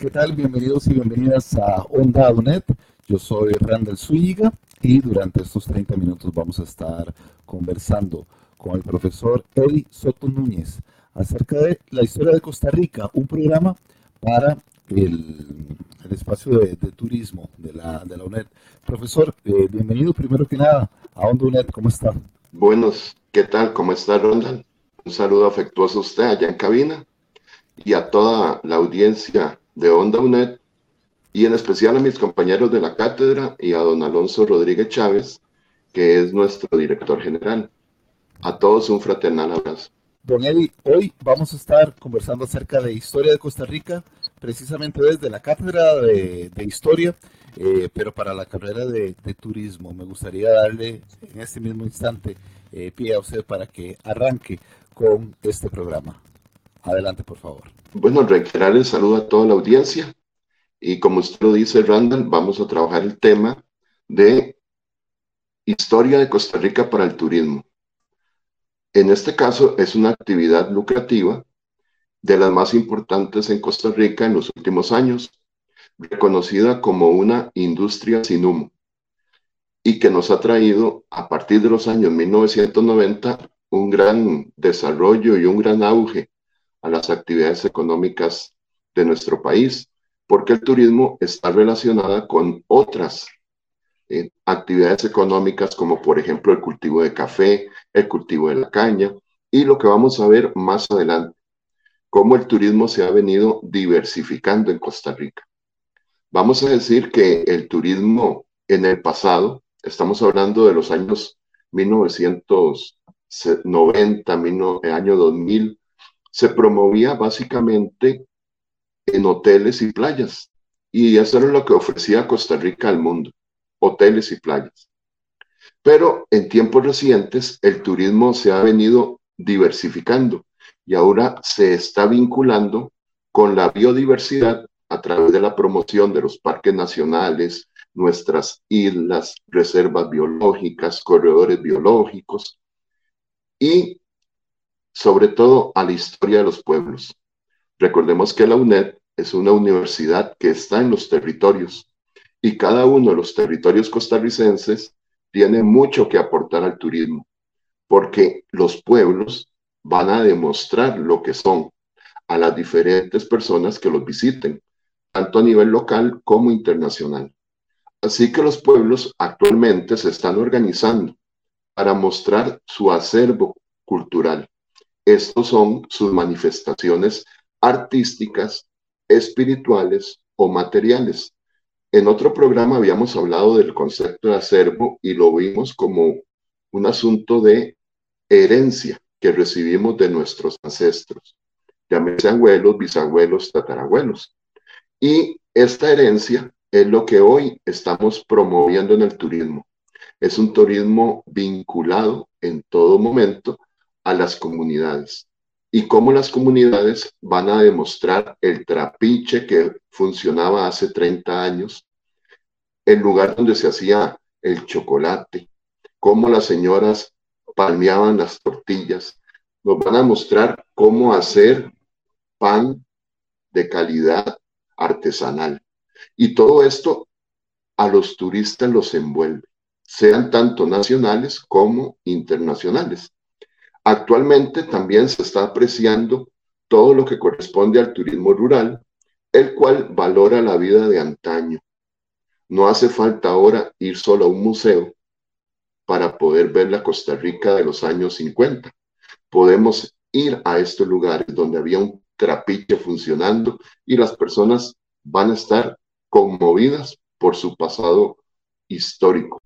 ¿Qué tal? Bienvenidos y bienvenidas a Onda UNED. Yo soy Randall Zúñiga y durante estos 30 minutos vamos a estar conversando con el profesor Eli Soto Núñez acerca de la historia de Costa Rica, un programa para el, el espacio de, de, turismo de la, de la UNED. Profesor, eh, bienvenido primero que nada a Onda UNED, ¿cómo está? Buenos, ¿qué tal? ¿Cómo está Ronald? Un saludo afectuoso a usted allá en cabina y a toda la audiencia de Onda UNED y en especial a mis compañeros de la cátedra y a don Alonso Rodríguez Chávez, que es nuestro director general. A todos un fraternal abrazo. Don Eli, hoy vamos a estar conversando acerca de historia de Costa Rica, precisamente desde la cátedra de, de historia, eh, pero para la carrera de, de, turismo. Me gustaría darle en este mismo instante eh, pie a usted para que arranque con este programa. Adelante, por favor. Bueno, reiterar el saludo a toda la audiencia y como usted lo dice, Randall, vamos a trabajar el tema de historia de Costa Rica para el turismo. En este caso es una actividad lucrativa de las más importantes en Costa Rica en los últimos años, reconocida como una industria sin humo y que nos ha traído a partir de los años 1990 un gran desarrollo y un gran auge a las actividades económicas de nuestro país, porque el turismo está relacionada con otras eh, actividades económicas como por ejemplo el cultivo de café, el cultivo de la caña y lo que vamos a ver más adelante, cómo el turismo se ha venido diversificando en Costa Rica. Vamos a decir que el turismo en el pasado, estamos hablando de los años 1990, el año 2000, se promovía básicamente en hoteles y playas. Y eso era lo que ofrecía Costa Rica al mundo hoteles y playas. Pero en tiempos recientes el turismo se ha venido diversificando y ahora se está vinculando con la biodiversidad a través de la promoción de los parques nacionales, nuestras islas, reservas biológicas, corredores biológicos y sobre todo a la historia de los pueblos. Recordemos que la UNED es una universidad que está en los territorios y cada uno de los territorios costarricenses tiene mucho que aportar al turismo, porque los pueblos van a demostrar lo que son a las diferentes personas que los visiten, tanto a nivel local como internacional. Así que los pueblos actualmente se están organizando para mostrar su acervo cultural. Estos son sus manifestaciones artísticas, espirituales o materiales en otro programa habíamos hablado del concepto de acervo y lo vimos como un asunto de herencia que recibimos de nuestros ancestros, llámese abuelos, bisabuelos, tatarabuelos. Y esta herencia es lo que hoy estamos promoviendo en el turismo. Es un turismo vinculado en todo momento a las comunidades y cómo las comunidades van a demostrar el trapiche que funcionaba hace 30 años, el lugar donde se hacía el chocolate, cómo las señoras palmeaban las tortillas. Nos van a mostrar cómo hacer pan de calidad artesanal. Y todo esto a los turistas los envuelve, sean tanto nacionales como internacionales. Actualmente también se está apreciando todo lo que corresponde al turismo rural, el cual valora la vida de antaño. No hace falta ahora ir solo a un museo para poder ver la Costa Rica de los años 50. Podemos ir a estos lugares donde había un trapiche funcionando y las personas van a estar conmovidas por su pasado histórico.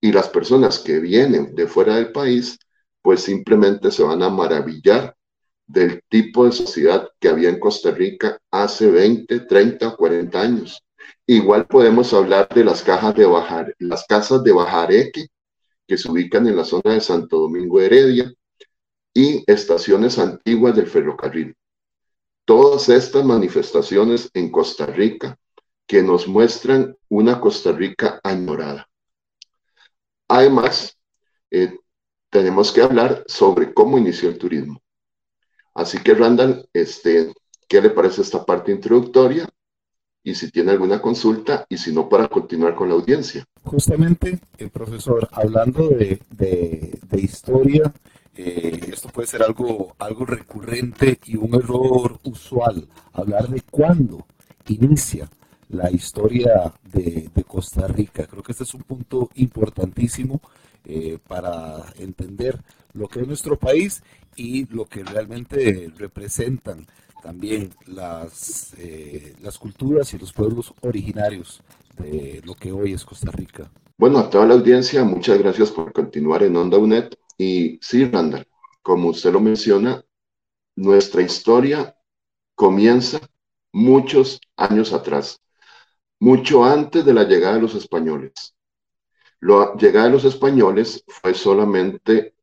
Y las personas que vienen de fuera del país pues simplemente se van a maravillar del tipo de sociedad que había en Costa Rica hace 20, 30 o 40 años. Igual podemos hablar de las cajas de bajar, las casas de Bajareque, que se ubican en la zona de Santo Domingo Heredia, y estaciones antiguas del ferrocarril. Todas estas manifestaciones en Costa Rica que nos muestran una Costa Rica añorada. Además, eh, tenemos que hablar sobre cómo inició el turismo. Así que, Randall, este, ¿qué le parece esta parte introductoria? Y si tiene alguna consulta, y si no, para continuar con la audiencia. Justamente, eh, profesor, hablando de, historia, eh, esto puede ser algo, algo recurrente y un error usual, hablar de cuándo inicia la historia de, Costa Rica. Creo que este es un punto importantísimo eh, para entender lo que es nuestro país y lo que realmente representan también las, eh, las culturas y los pueblos originarios de lo que hoy es Costa Rica. Bueno, a toda la audiencia, muchas gracias por continuar en Onda UNED. Y sí, Randall, como usted lo menciona, nuestra historia comienza muchos años atrás, mucho antes de la llegada de los españoles. La llegada de los españoles fue solamente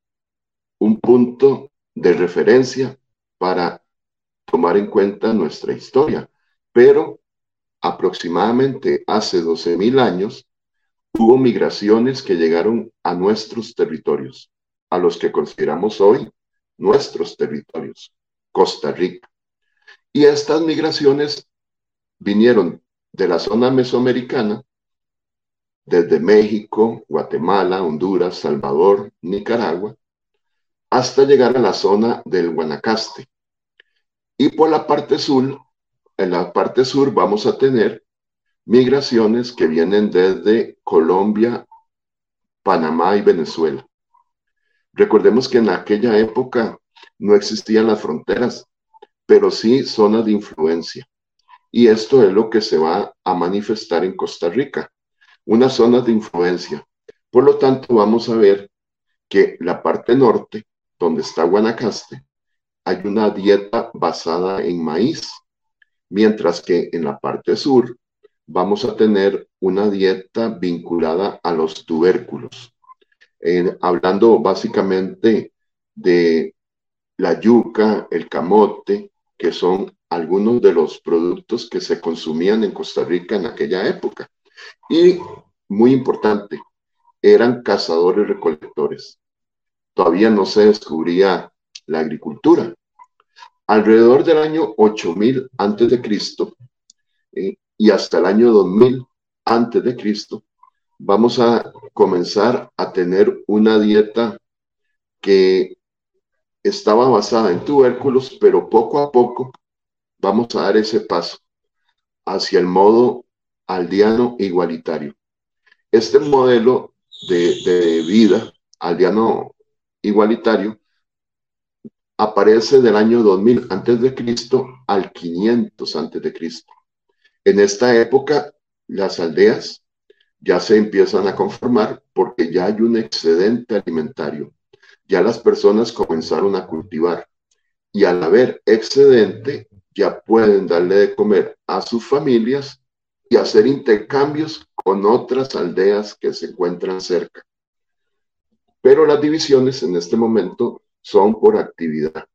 un punto de referencia para tomar en cuenta nuestra historia, pero aproximadamente hace 12.000 años hubo migraciones que llegaron a nuestros territorios, a los que consideramos hoy nuestros territorios, Costa Rica. Y estas migraciones vinieron de la zona mesoamericana, desde México, Guatemala, Honduras, Salvador, Nicaragua, hasta llegar a la zona del Guanacaste. Y por la parte sur, en la parte sur vamos a tener migraciones que vienen desde Colombia, Panamá y Venezuela. Recordemos que en aquella época no existían las fronteras, pero sí zonas de influencia. Y esto es lo que se va a manifestar en Costa Rica, una zona de influencia. Por lo tanto, vamos a ver que la parte norte, donde está Guanacaste, hay una dieta basada en maíz, mientras que en la parte sur vamos a tener una dieta vinculada a los tubérculos, hablando básicamente de la yuca, el camote, que son algunos de los productos que se consumían en Costa Rica en aquella época. Y muy importante, eran cazadores recolectores. Todavía no se descubría la agricultura. Alrededor del año 8000 antes de Cristo eh, y hasta el año 2000 antes de Cristo, vamos a comenzar a tener una dieta que estaba basada en tubérculos, pero poco a poco vamos a dar ese paso hacia el modo aldeano igualitario. Este modelo de, vida aldeano igualitario aparece del año 2000 antes de Cristo al 500 antes de Cristo. En esta época, las aldeas ya se empiezan a conformar porque ya hay un excedente alimentario. Ya las personas comenzaron a cultivar y al haber excedente, ya pueden darle de comer a sus familias y hacer intercambios con otras aldeas que se encuentran cerca. Pero las divisiones en este momento son por actividad.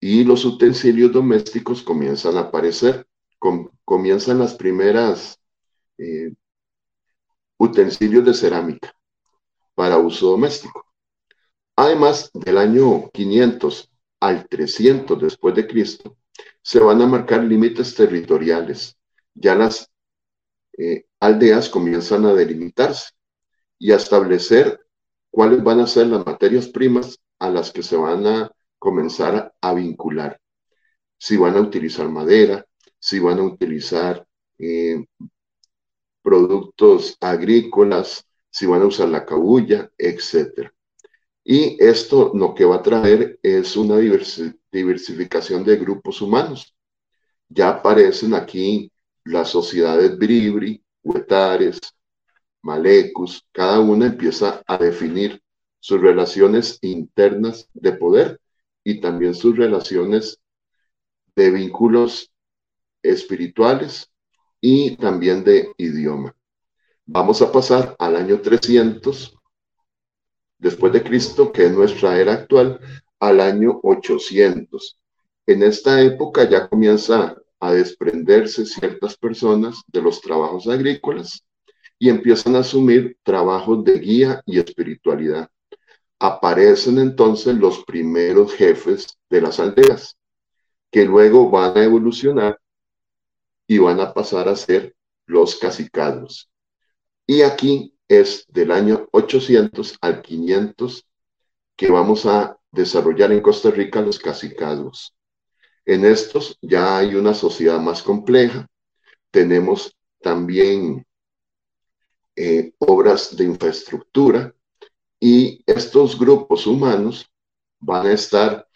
Y los utensilios domésticos comienzan a aparecer, comienzan las primeras eh, utensilios de cerámica para uso doméstico. Además, del año 500 al 300 después de Cristo, se van a marcar límites territoriales. Ya las eh, aldeas comienzan a delimitarse y a establecer cuáles van a ser las materias primas a las que se van a comenzar a vincular. Si van a utilizar madera, si van a utilizar eh, productos agrícolas, si van a usar la cabulla, etc. Y esto lo que va a traer es una diversificación de grupos humanos. Ya aparecen aquí las sociedades bribri, huetares, malecus, cada una empieza a definir sus relaciones internas de poder y también sus relaciones de vínculos espirituales y también de idioma. Vamos a pasar al año 300 después de Cristo, que es nuestra era actual, al año 800. En esta época ya comienza a desprenderse ciertas personas de los trabajos agrícolas y empiezan a asumir trabajos de guía y espiritualidad. Aparecen entonces los primeros jefes de las aldeas, que luego van a evolucionar y van a pasar a ser los cacicados. Y aquí es del año 800 al 500 que vamos a desarrollar en Costa Rica los cacicados. En estos ya hay una sociedad más compleja. Tenemos también eh, obras de infraestructura y estos grupos humanos van a estar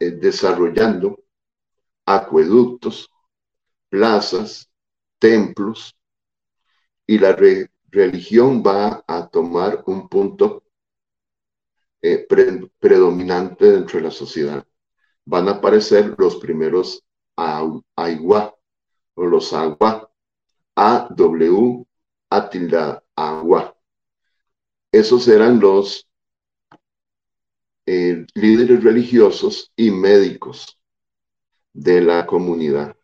eh, desarrollando acueductos, plazas, templos y la religión va a tomar un punto eh, predominante dentro de la sociedad. Van a aparecer los primeros Aigua o los Agua, A-W, A tilda, Agua. Esos eran los eh, líderes religiosos y médicos de la comunidad.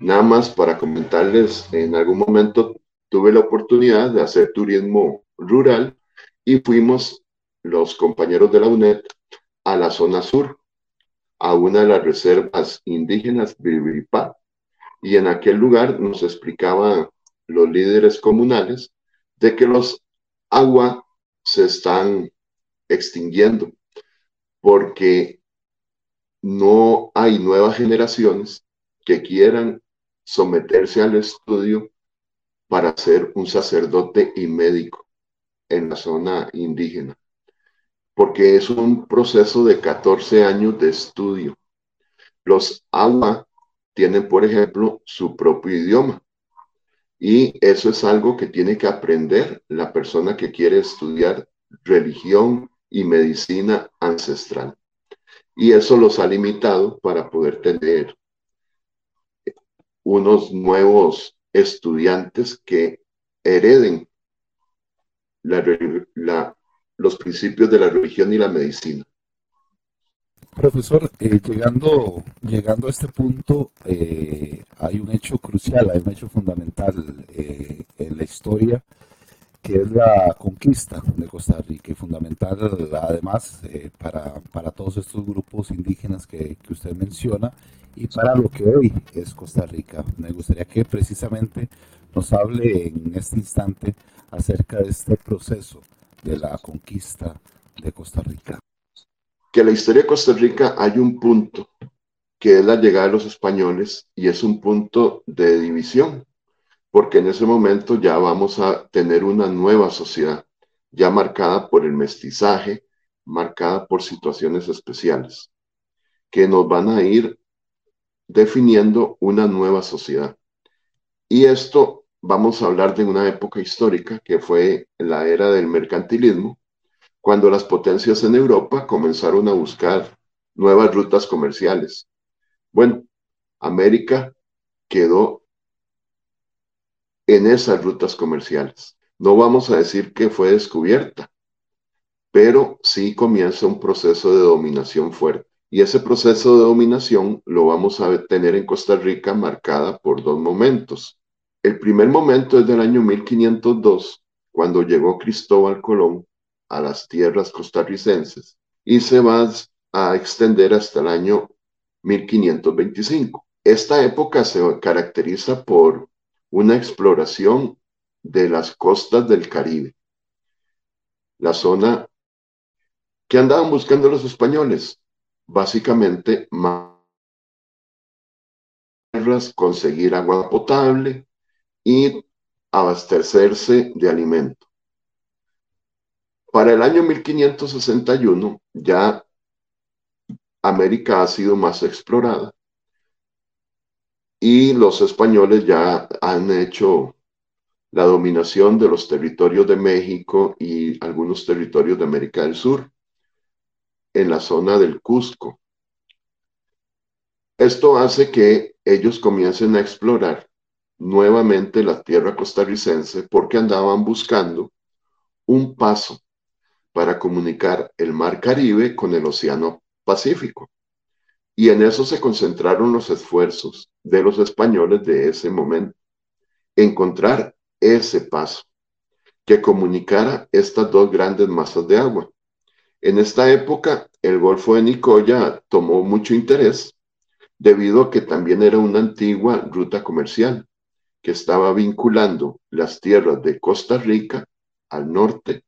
Nada más para comentarles, en algún momento tuve la oportunidad de hacer turismo rural y fuimos los compañeros de la UNED a la zona sur, a una de las reservas indígenas Biribiripá, y en aquel lugar nos explicaban los líderes comunales de que los agua se están extinguiendo porque no hay nuevas generaciones que quieran someterse al estudio para ser un sacerdote y médico en la zona indígena, porque es un proceso de 14 años de estudio. Los agua tienen, por ejemplo, su propio idioma, y eso es algo que tiene que aprender la persona que quiere estudiar religión y medicina ancestral. Y eso los ha limitado para poder tener unos nuevos estudiantes que hereden los principios de la religión y la medicina. Profesor, eh, llegando, llegando a este punto, eh, hay un hecho crucial, hay un hecho fundamental eh, en la historia, que es la conquista de Costa Rica y fundamental además para, para, todos estos grupos indígenas que, que, usted menciona y para lo que hoy es Costa Rica. Me gustaría que precisamente nos hable en este instante acerca de este proceso de la conquista de Costa Rica que la historia de Costa Rica hay un punto que es la llegada de los españoles y es un punto de división, porque en ese momento ya vamos a tener una nueva sociedad, ya marcada por el mestizaje, marcada por situaciones especiales, que nos van a ir definiendo una nueva sociedad. Y esto vamos a hablar de una época histórica que fue la era del mercantilismo, cuando las potencias en Europa comenzaron a buscar nuevas rutas comerciales. Bueno, América quedó en esas rutas comerciales. No vamos a decir que fue descubierta, pero sí comienza un proceso de dominación fuerte. Y ese proceso de dominación lo vamos a tener en Costa Rica marcada por dos momentos. El primer momento es del año 1502, cuando llegó Cristóbal Colón a las tierras costarricenses y se va a extender hasta el año 1525. Esta época se caracteriza por una exploración de las costas del Caribe, la zona que andaban buscando los españoles, básicamente conseguir agua potable y abastecerse de alimento. Para el año 1561 ya América ha sido más explorada y los españoles ya han hecho la dominación de los territorios de México y algunos territorios de América del Sur, en la zona del Cusco, Esto hace que ellos comiencen a explorar nuevamente la tierra costarricense porque andaban buscando un paso para comunicar el mar Caribe con el Océano Pacífico. Y en eso se concentraron los esfuerzos de los españoles de ese momento, encontrar ese paso que comunicara estas dos grandes masas de agua. En esta época, el Golfo de Nicoya tomó mucho interés debido a que también era una antigua ruta comercial que estaba vinculando las tierras de Costa Rica al norte,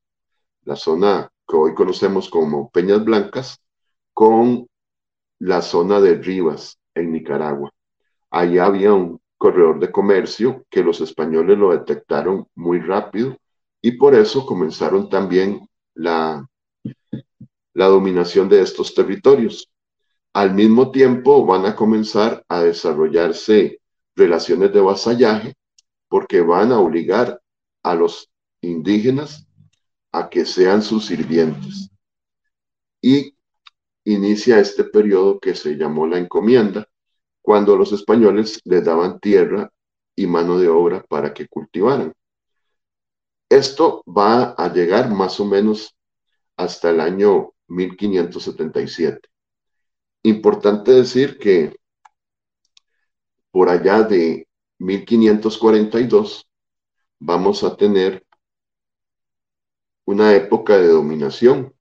la zona que hoy conocemos como Peñas Blancas, con la zona de Rivas en Nicaragua. Allí había un corredor de comercio que los españoles lo detectaron muy rápido y por eso comenzaron también la, la dominación de estos territorios. Al mismo tiempo van a comenzar a desarrollarse relaciones de vasallaje porque van a obligar a los indígenas a que sean sus sirvientes. Y inicia este periodo que se llamó la encomienda, cuando los españoles les daban tierra y mano de obra para que cultivaran. Esto va a llegar más o menos hasta el año 1577. Importante decir que por allá de 1542 vamos a tener una época de dominación.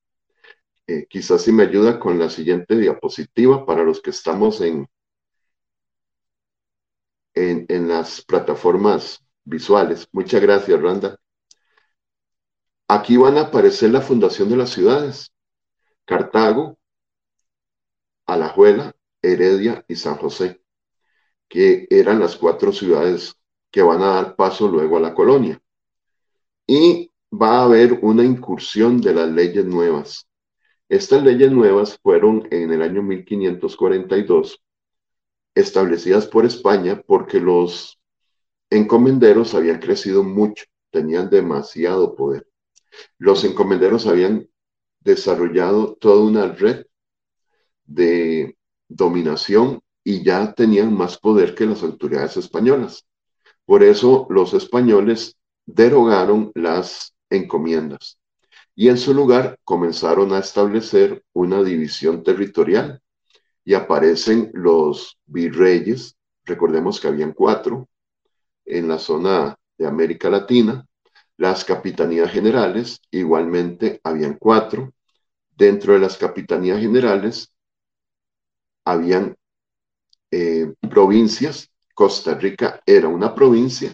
Eh, quizás si me ayuda con la siguiente diapositiva para los que estamos en, en, en las plataformas visuales. Muchas gracias, Randa. Aquí van a aparecer la fundación de las ciudades. Cartago, Alajuela, Heredia y San José, que eran las cuatro ciudades que van a dar paso luego a la colonia. Y va a haber una incursión de las leyes nuevas. Estas leyes nuevas fueron en el año 1542 establecidas por España porque los encomenderos habían crecido mucho, tenían demasiado poder. Los encomenderos habían desarrollado toda una red de dominación y ya tenían más poder que las autoridades españolas. Por eso los españoles derogaron las encomiendas y en su lugar comenzaron a establecer una división territorial y aparecen los virreyes, recordemos que habían cuatro en la zona de América Latina, las capitanías generales, igualmente habían cuatro, dentro de las capitanías generales habían eh, provincias. Costa Rica era una provincia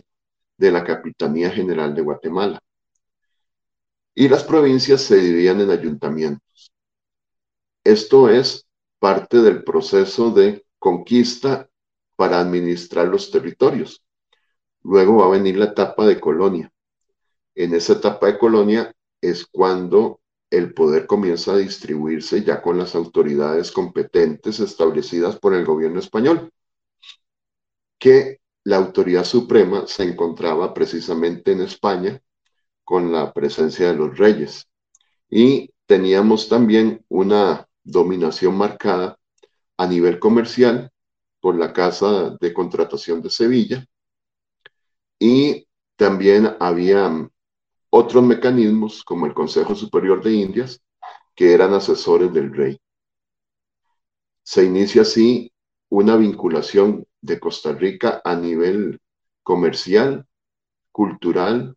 de la Capitanía General de Guatemala. Y las provincias se dividían en ayuntamientos. Esto es parte del proceso de conquista para administrar los territorios. Luego va a venir la etapa de colonia. En esa etapa de colonia es cuando el poder comienza a distribuirse ya con las autoridades competentes establecidas por el gobierno español, que la autoridad suprema se encontraba precisamente en España con la presencia de los reyes. Y teníamos también una dominación marcada a nivel comercial por la Casa de Contratación de Sevilla y también había otros mecanismos como el Consejo Superior de Indias, que eran asesores del rey. Se inicia así una vinculación de Costa Rica a nivel comercial, cultural,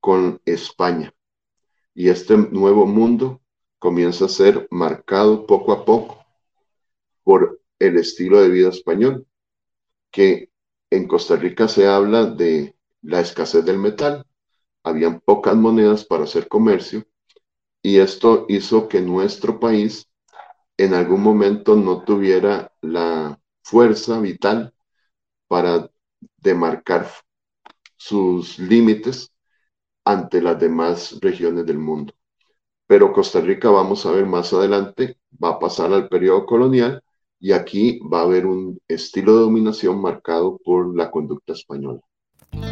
con España. Y este nuevo mundo comienza a ser marcado poco a poco por el estilo de vida español, que en Costa Rica se habla de la escasez del metal, habían pocas monedas para hacer comercio y esto hizo que nuestro país en algún momento no tuviera la fuerza vital para demarcar sus límites ante las demás regiones del mundo. Pero Costa Rica, vamos a ver más adelante, va a pasar al periodo colonial y aquí va a haber un estilo de dominación marcado por la conducta española.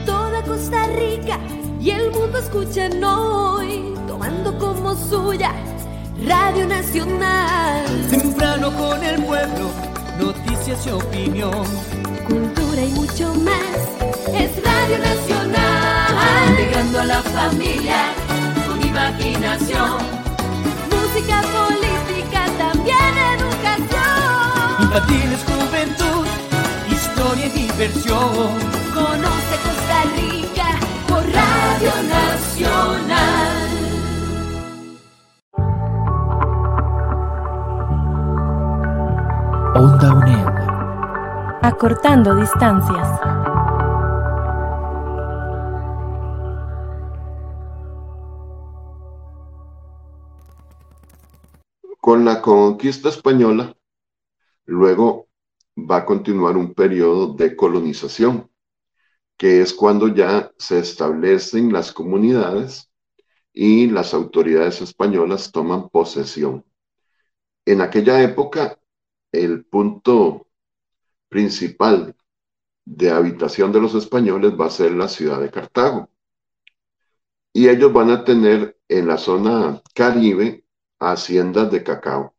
Toda Costa Rica y el mundo escuchan hoy, tomando como suya Radio Nacional. Temprano con el pueblo, noticias y opinión. Cultura y mucho más. Es Radio Nacional. Integrando a la familia con imaginación. Música, política, también educación. Infantiles, juventud, historia y diversión. Conoce por Radio Nacional. Onda UNED. Acortando distancias. Con la conquista española, luego va a continuar un periodo de colonización, que es cuando ya se establecen las comunidades y las autoridades españolas toman posesión. En aquella época, el punto principal de habitación de los españoles va a ser la ciudad de Cartago. Y ellos van a tener en la zona caribe haciendas de cacao.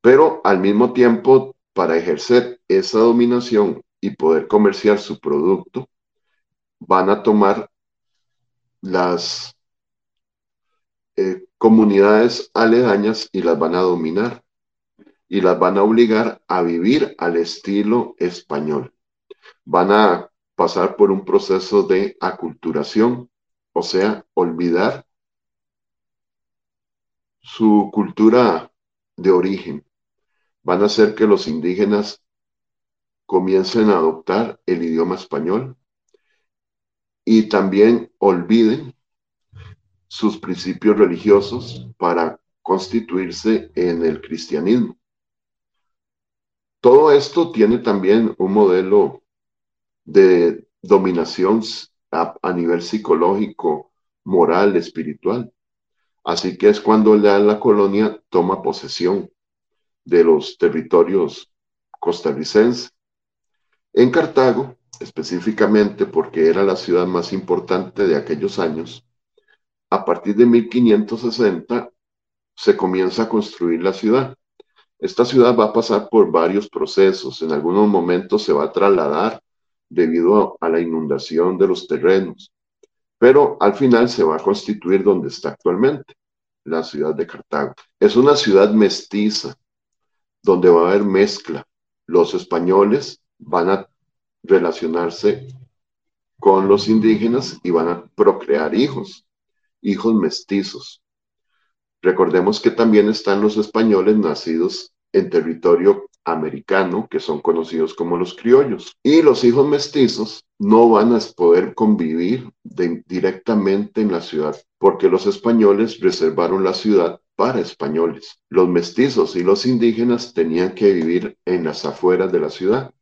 Pero al mismo tiempo, para ejercer esa dominación y poder comerciar su producto, van a tomar las eh, comunidades aledañas y las van a dominar y las van a obligar a vivir al estilo español. Van a pasar por un proceso de aculturación, o sea, olvidar su cultura de origen. Van a hacer que los indígenas comiencen a adoptar el idioma español y también olviden sus principios religiosos para constituirse en el cristianismo. Todo esto tiene también un modelo de dominación a, nivel psicológico, moral, espiritual. Así que es cuando ya la colonia toma posesión de los territorios costarricenses. En Cartago, específicamente porque era la ciudad más importante de aquellos años, a partir de 1560 se comienza a construir la ciudad. Esta ciudad va a pasar por varios procesos. En algunos momentos se va a trasladar debido a, la inundación de los terrenos, pero al final se va a constituir donde está actualmente, la ciudad de Cartago. Es una ciudad mestiza, donde va a haber mezcla. Los españoles van a relacionarse con los indígenas y van a procrear hijos, hijos mestizos. Recordemos que también están los españoles nacidos en territorio americano, que son conocidos como los criollos. Y los hijos mestizos no van a poder convivir directamente en la ciudad, porque los españoles reservaron la ciudad para españoles. Los mestizos y los indígenas tenían que vivir en las afueras de la ciudad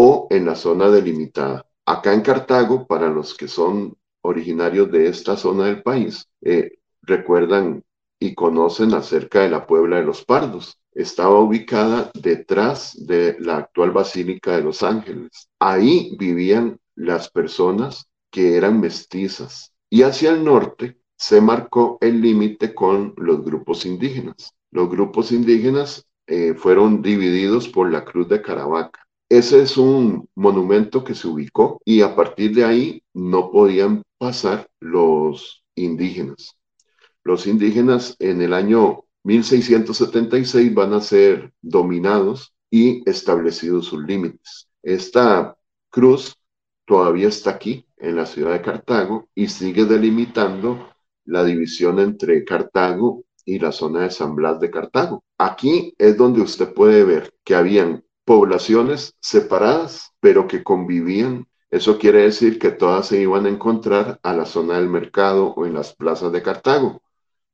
o en la zona delimitada. Acá en Cartago, para los que son originarios de esta zona del país, eh, recuerdan y conocen acerca de la Puebla de los Pardos estaba ubicada detrás de la actual Basílica de los Ángeles. Ahí vivían las personas que eran mestizas y hacia el norte se marcó el límite con los grupos indígenas. Los grupos indígenas eh, fueron divididos por la Cruz de Caravaca. Ese es un monumento que se ubicó y a partir de ahí no podían pasar los indígenas. Los indígenas en el año 1676 van a ser dominados y establecidos sus límites. Esta cruz todavía está aquí en la ciudad de Cartago y sigue delimitando la división entre Cartago y la zona de San Blas de Cartago. Aquí es donde usted puede ver que habían poblaciones separadas, pero que convivían. Eso quiere decir que todas se iban a encontrar a la zona del mercado o en las plazas de Cartago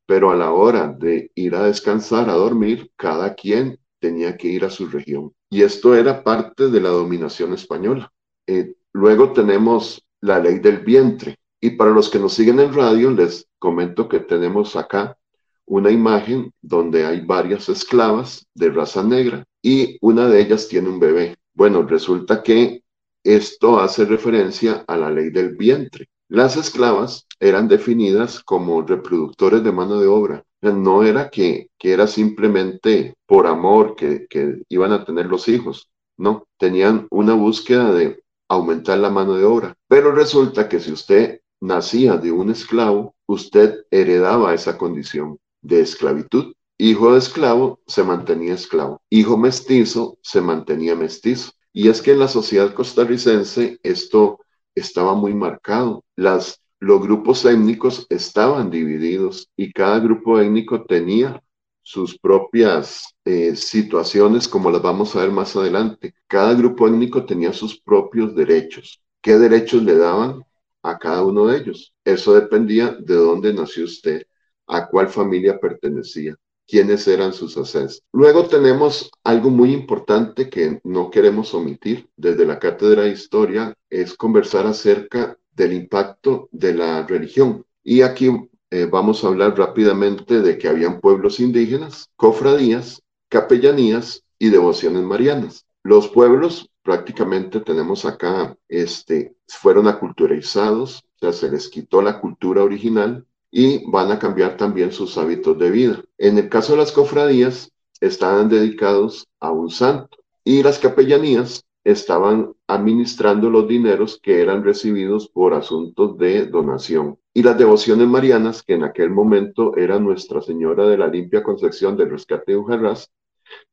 pero a la hora de ir a descansar, a dormir, cada quien tenía que ir a su región. Y esto era parte de la dominación española. Eh, luego tenemos la ley del vientre. Y para los que nos siguen en radio, les comento que tenemos acá una imagen donde hay varias esclavas de raza negra y una de ellas tiene un bebé. Bueno, resulta que esto hace referencia a la ley del vientre. Las esclavas eran definidas como reproductores de mano de obra. No era que, que era simplemente por amor que, que iban a tener los hijos, no, tenían una búsqueda de aumentar la mano de obra. Pero resulta que si usted nacía de un esclavo, usted heredaba esa condición de esclavitud. Hijo de esclavo se mantenía esclavo. Hijo mestizo se mantenía mestizo. Y es que en la sociedad costarricense esto estaba muy marcado. Las, los grupos étnicos estaban divididos y cada grupo étnico tenía sus propias eh, situaciones, como las vamos a ver más adelante. Cada grupo étnico tenía sus propios derechos. ¿Qué derechos le daban a cada uno de ellos? Eso dependía de dónde nació usted, a cuál familia pertenecía, quiénes eran sus ancestros. Luego tenemos algo muy importante que no queremos omitir desde la cátedra de historia, es conversar acerca del impacto de la religión. Y aquí eh, vamos a hablar rápidamente de que habían pueblos indígenas, cofradías, capellanías y devociones marianas. Los pueblos prácticamente tenemos acá, este, fueron aculturizados, o sea, se les quitó la cultura original y van a cambiar también sus hábitos de vida. En el caso de las cofradías, estaban dedicados a un santo y las capellanías estaban administrando los dineros que eran recibidos por asuntos de donación. Y las devociones marianas, que en aquel momento era Nuestra Señora de la Limpia Concepción del Rescate de Ujarrás,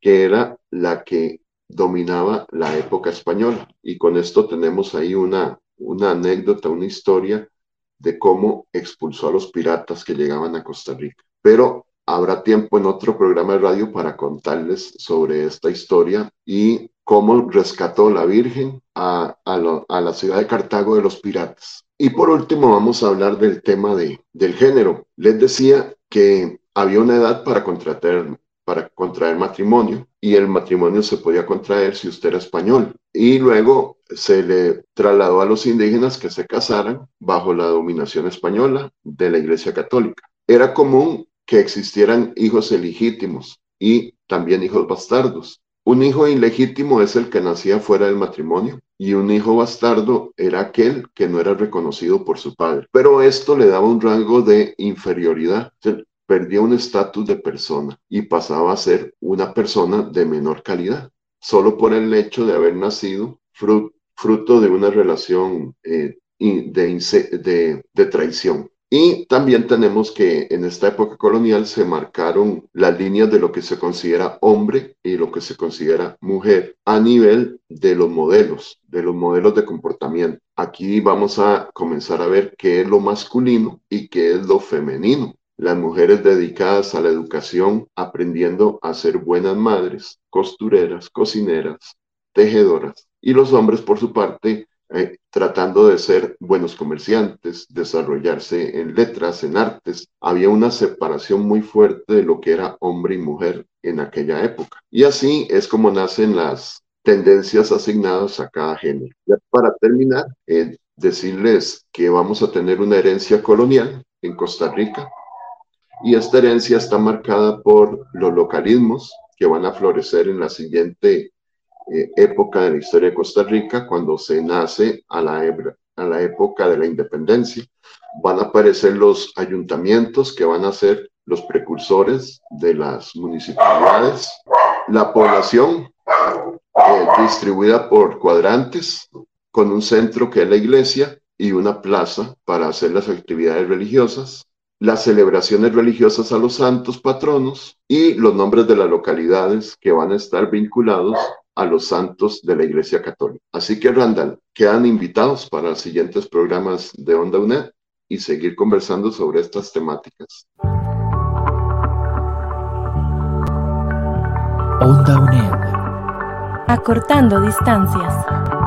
que era la que dominaba la época española. Y con esto tenemos ahí una, una anécdota, una historia de cómo expulsó a los piratas que llegaban a Costa Rica. Pero habrá tiempo en otro programa de radio para contarles sobre esta historia y cómo rescató la Virgen a, la ciudad de Cartago de los piratas. Y por último vamos a hablar del tema de, del género. Les decía que había una edad para contratar, para contraer matrimonio y el matrimonio se podía contraer si usted era español. Y luego se le trasladó a los indígenas que se casaran bajo la dominación española de la Iglesia Católica. Era común que existieran hijos ilegítimos y también hijos bastardos. Un hijo ilegítimo es el que nacía fuera del matrimonio y un hijo bastardo era aquel que no era reconocido por su padre. Pero esto le daba un rango de inferioridad, perdía un estatus de persona y pasaba a ser una persona de menor calidad, solo por el hecho de haber nacido fruto, de una relación eh, de, de traición. Y también tenemos que en esta época colonial se marcaron las líneas de lo que se considera hombre y lo que se considera mujer a nivel de los modelos, de los modelos de comportamiento. Aquí vamos a comenzar a ver qué es lo masculino y qué es lo femenino. Las mujeres dedicadas a la educación, aprendiendo a ser buenas madres, costureras, cocineras, tejedoras. Y los hombres, por su parte, eh, tratando de ser buenos comerciantes, desarrollarse en letras, en artes. Había una separación muy fuerte de lo que era hombre y mujer en aquella época. Y así es como nacen las tendencias asignadas a cada género. Ya para terminar, eh, decirles que vamos a tener una herencia colonial en Costa Rica y esta herencia está marcada por los localismos que van a florecer en la siguiente eh, época de la historia de Costa Rica, cuando se nace a la, época de la independencia. Van a aparecer los ayuntamientos que van a ser los precursores de las municipalidades, la población eh, distribuida por cuadrantes, con un centro que es la iglesia y una plaza para hacer las actividades religiosas, las celebraciones religiosas a los santos patronos y los nombres de las localidades que van a estar vinculados a los santos de la Iglesia Católica. Así que, Randall, quedan invitados para los siguientes programas de Onda UNED y seguir conversando sobre estas temáticas. Onda UNED. Acortando distancias.